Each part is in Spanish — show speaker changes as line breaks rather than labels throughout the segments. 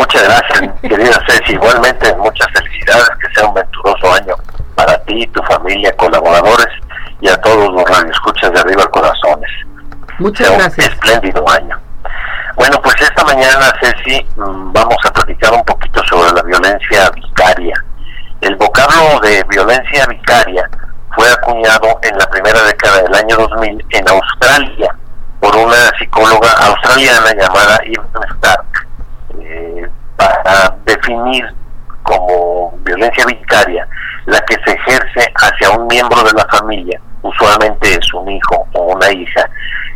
Muchas gracias, querida Ceci. Igualmente, muchas felicidades, que sea un venturoso año para ti, tu familia, colaboradores y a todos los radioescuchas de Arriba Corazones.
Muchas gracias.
Un espléndido año. Bueno, pues esta mañana, Ceci, mm, vamos a platicar un poquito sobre la violencia vicaria. El vocablo de violencia vicaria fue acuñado en la primera década del año 2000 en Australia por una psicóloga australiana llamada definir como violencia vicaria la que se ejerce hacia un miembro de la familia, usualmente es un hijo o una hija,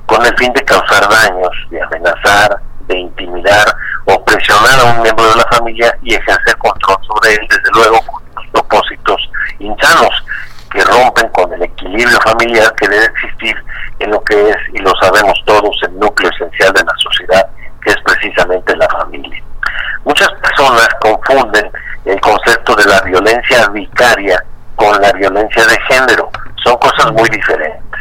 con el fin de causar daños, de amenazar, de intimidar o presionar a un miembro de la familia y ejercer control sobre él, desde luego con propósitos insanos que rompen con el equilibrio familiar que debe existir en lo que es, y lo sabemos todos, el núcleo esencial de la sociedad, que es precisamente la familia. Muchas personas confunden el concepto de la violencia vicaria con la violencia de género. Son cosas muy diferentes.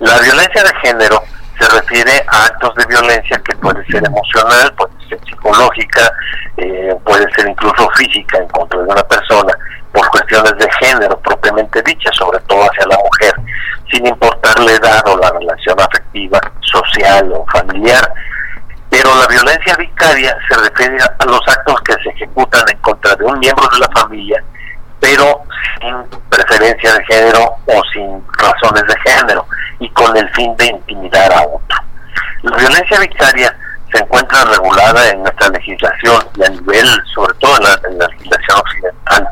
La violencia de género se refiere a actos de violencia que puede ser emocional, puede ser psicológica, eh, puede ser incluso física en contra de una persona por cuestiones de género propiamente dicha, sobre todo hacia la mujer, sin importar la edad o la relación afectiva, social o familiar. Pero la violencia vicaria se refiere a los actos que se ejecutan en contra de un miembro de la familia, pero sin preferencia de género o sin razones de género y con el fin de intimidar a otro. La violencia vicaria se encuentra regulada en nuestra legislación y a nivel, sobre todo en la, legislación occidental,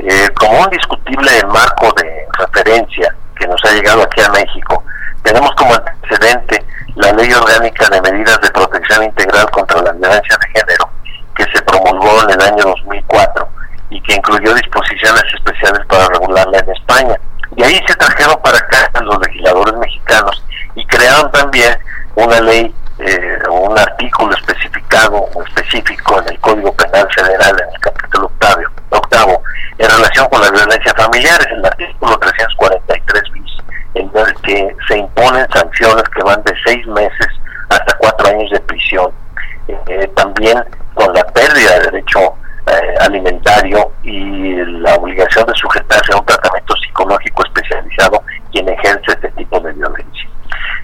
eh, como un discutible marco de referencia que nos ha llegado aquí a México. Tenemos como antecedente la Ley Orgánica de Medidas de Protección Integral contra la Violencia de Género, que se promulgó en el año 2004 y que incluyó disposiciones especiales para regularla en España. Y ahí se trajeron para acá los legisladores mexicanos y crearon también una ley, eh, un artículo especificado o específico en el Código Penal Federal, en el capítulo octavo, octavo en relación con la violencia familiar, es el artículo 343 bis, en el que se imponen sanciones que van de seis meses hasta cuatro años de prisión. Eh, también con la pérdida de derecho eh, alimentario y la obligación de sujetarse a un tratamiento psicológico especializado quien ejerce este tipo de violencia.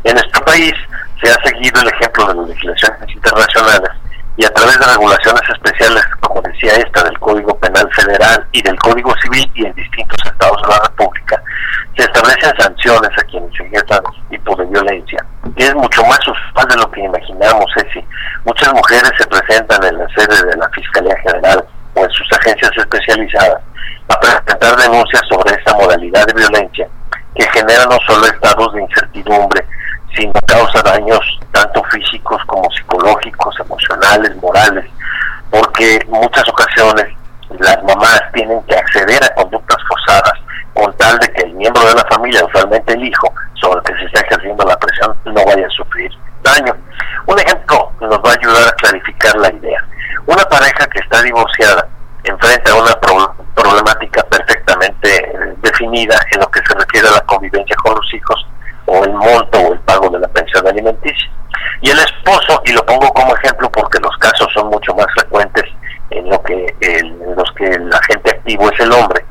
En nuestro país se ha seguido el ejemplo de las legislaciones internacionales y a través de regulaciones especiales, como decía esta, del Código Penal Federal y del Código Civil y en distintos estados de la República, se establecen sanciones a quienes ejerzan este tipo de violencia. Es mucho más usual de lo que imaginamos, Ceci. Muchas mujeres se presentan en la sede de la Fiscalía General o en sus agencias especializadas a presentar denuncias sobre esta modalidad de violencia que genera no solo estados de incertidumbre, sino causa daños tanto físicos como psicológicos, emocionales, morales, porque muchas ocasiones las mamás tienen que acceder a conductas forzadas con tal de que el miembro de la familia, usualmente el hijo, sobre el que se está ejerciendo la presión, no vaya a sufrir daño. Un ejemplo nos va a ayudar a clarificar la idea. Una pareja que está divorciada enfrenta una problemática perfectamente definida en lo que se refiere a la convivencia con los hijos o el monto o el pago de la pensión alimenticia. Y el esposo, y lo pongo como ejemplo porque los casos son mucho más frecuentes en, lo que en los que el agente activo es el hombre,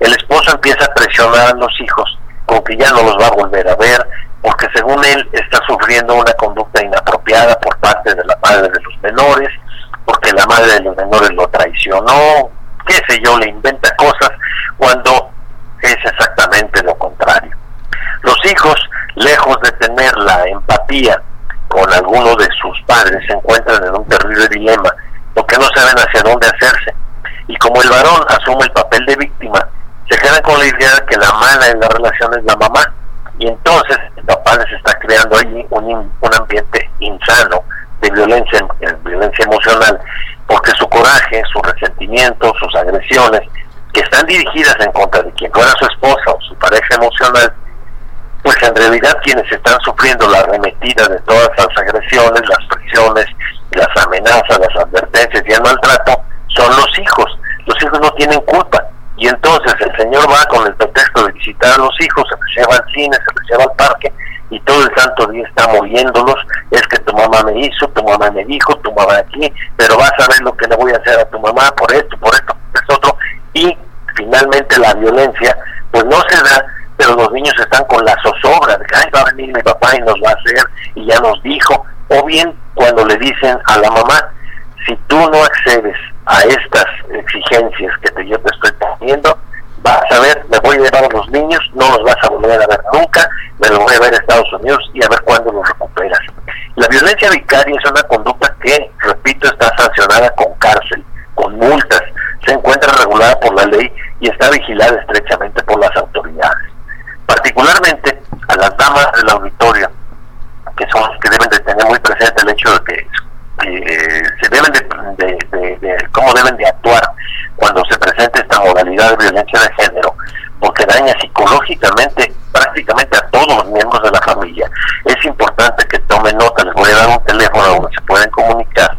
el esposo empieza a los hijos con que ya no los va a volver a ver, porque según él está sufriendo una conducta inapropiada por parte de la madre de los menores, porque la madre de los menores lo traicionó, qué sé yo, le inventa cosas cuando es exactamente lo contrario. Los hijos, lejos de tener la empatía con alguno de sus padres, se encuentran en un terrible dilema, porque no saben hacia dónde hacerse. Y como el varón asume el papel de víctima, se quedan con la idea de que la mala en la relación es la mamá. Y entonces el papá les está creando allí un, un ambiente insano de violencia, violencia emocional, porque su coraje, su resentimiento, sus agresiones, que están dirigidas en contra de quien fuera su esposa o su pareja emocional, pues en realidad quienes están sufriendo la arremetida de todas las agresiones, las presiones, las amenazas, las advertencias y el maltrato, son los hijos. Los hijos no tienen culpa. Y entonces el señor va con el pretexto de visitar a los hijos, se los lleva al cine, se los lleva al parque, y todo el santo día está moviéndolos, es que tu mamá me hizo, tu mamá me dijo, tu mamá aquí, pero vas a ver lo que le voy a hacer a tu mamá por esto, por esto, por esto otro. Y finalmente la violencia, pues no se da, pero los niños están con la zozobra de que Ay, va a venir mi papá y nos va a hacer, y ya nos dijo. O bien cuando le dicen a la mamá, si tú no accedes a estas exigencias que te, yo te estoy poniendo, vas a ver, me voy a llevar a los niños, no los vas a volver a ver nunca, me los voy a ver a Estados Unidos y a ver cuándo los recuperas. La violencia vicaria es una conducta que, repito, está sancionada con cárcel, con multas, se encuentra regulada por la ley y está vigilada estrechamente por las autoridades. Particularmente a las damas del auditorio, que son que deben de tener muy presente el hecho de que se deben de, cómo deben de actuar cuando se presenta esta modalidad de violencia de género, porque daña psicológicamente prácticamente a todos los miembros de la familia. Es importante que tomen nota, les voy a dar un teléfono donde se pueden comunicar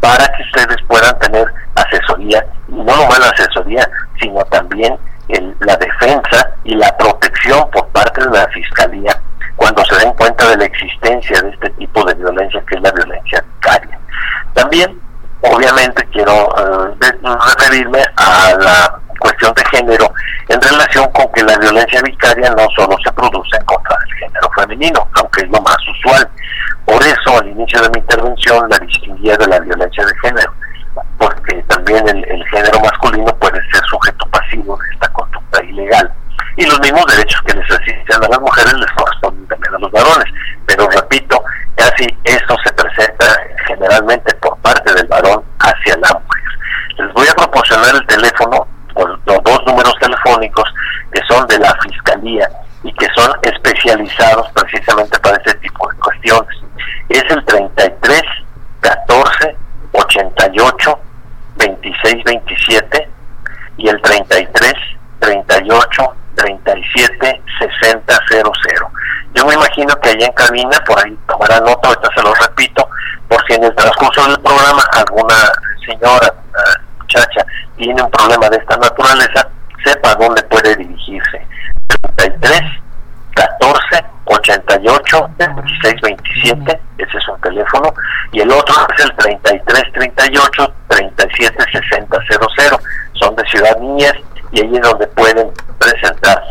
para que ustedes puedan tener asesoría, y no nomás la asesoría, sino también la defensa y la protección por parte de la Fiscalía cuando se den cuenta de la existencia de este tipo de violencia que es la violencia vicaria. También, obviamente, quiero eh, referirme a la cuestión de género en relación con que la violencia vicaria no solo se produce contra el género femenino, aunque es lo más usual. Por eso, al inicio de mi intervención, la distinguía de la violencia de género, porque también el, el género masculino puede ser sujeto pasivo de esta conducta ilegal y los mismos derechos que les asisten a las mujeres les corresponden también a los varones. Pero repito, casi esto se presenta generalmente por parte del varón hacia la mujer. Les voy a proporcionar el teléfono, los dos números telefónicos que son de la Fiscalía y que son especializados precisamente para este tipo de cuestiones. Es el 33 14 88 26 27 y el 33 38 37 60 00. Yo me imagino que allá en cabina, por ahí tomará nota, ahorita se lo repito, por si en el transcurso del programa alguna señora, muchacha, tiene un problema de esta naturaleza, sepa dónde puede dirigirse. 33 14 88 26 27, ese es un teléfono, y el otro es el 33 38 37 60 00. Son de Ciudad Niñas y ahí es donde pueden presentar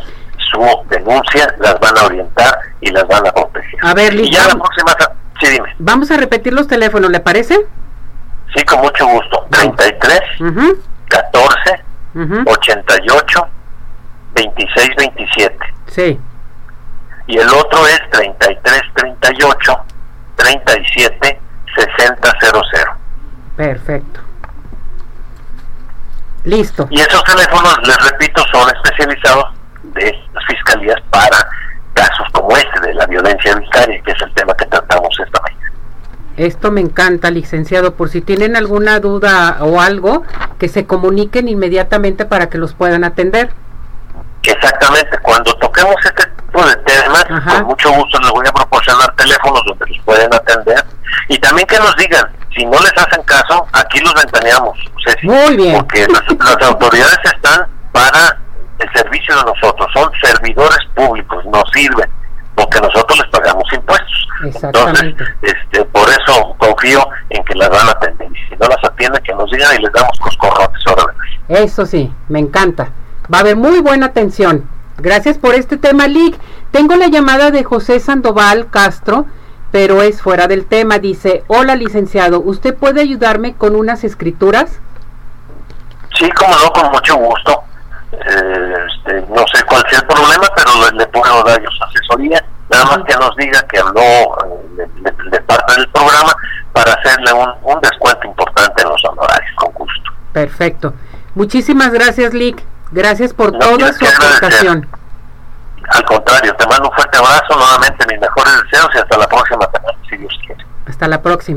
su denuncia, las van a orientar y las van a proteger.
A ver,
y ya la próxima, sí, dime.
Vamos a repetir los teléfonos, ¿le parece?
Sí, con mucho gusto. 33 14 88 26 27.
Sí.
Y el otro es 33 38 37 60 00.
Perfecto. Listo.
Y esos teléfonos, les repito, son especializados de las fiscalías para casos como este de la violencia vicaria, que es el tema que tratamos esta mañana.
Esto me encanta, licenciado. Por si tienen alguna duda o algo, que se comuniquen inmediatamente para que los puedan atender.
Exactamente, cuando toquemos este tipo de temas, con mucho gusto les voy a proporcionar teléfonos donde los pueden atender y también que nos digan, si no les hacen caso, aquí los ventaneamos.
Muy bien.
Porque las, autoridades están para el servicio de nosotros, son servidores públicos, nos sirven, porque nosotros les pagamos impuestos. Entonces, este, por eso confío en que las van a atender. Y si no las atienden, que nos digan y les damos coscorrotes.
Eso sí, me encanta. Va a haber muy buena atención. Gracias por este tema, Lick. Tengo la llamada de José Sandoval Castro, pero es fuera del tema. Dice, hola licenciado, ¿usted puede ayudarme con unas escrituras?
Sí, como no, con mucho gusto. Eh, este, no sé cuál sea el problema, pero le, puedo dar yo asesoría. Nada más que nos diga que habló eh, de, parte del programa para hacerle un, un descuento importante en los honorarios, con gusto.
Perfecto. Muchísimas gracias, Lick. Gracias por toda su aportación.
Al contrario, te mando un fuerte abrazo, nuevamente mis mejores deseos y hasta la próxima, si Dios quiere.
Hasta la próxima.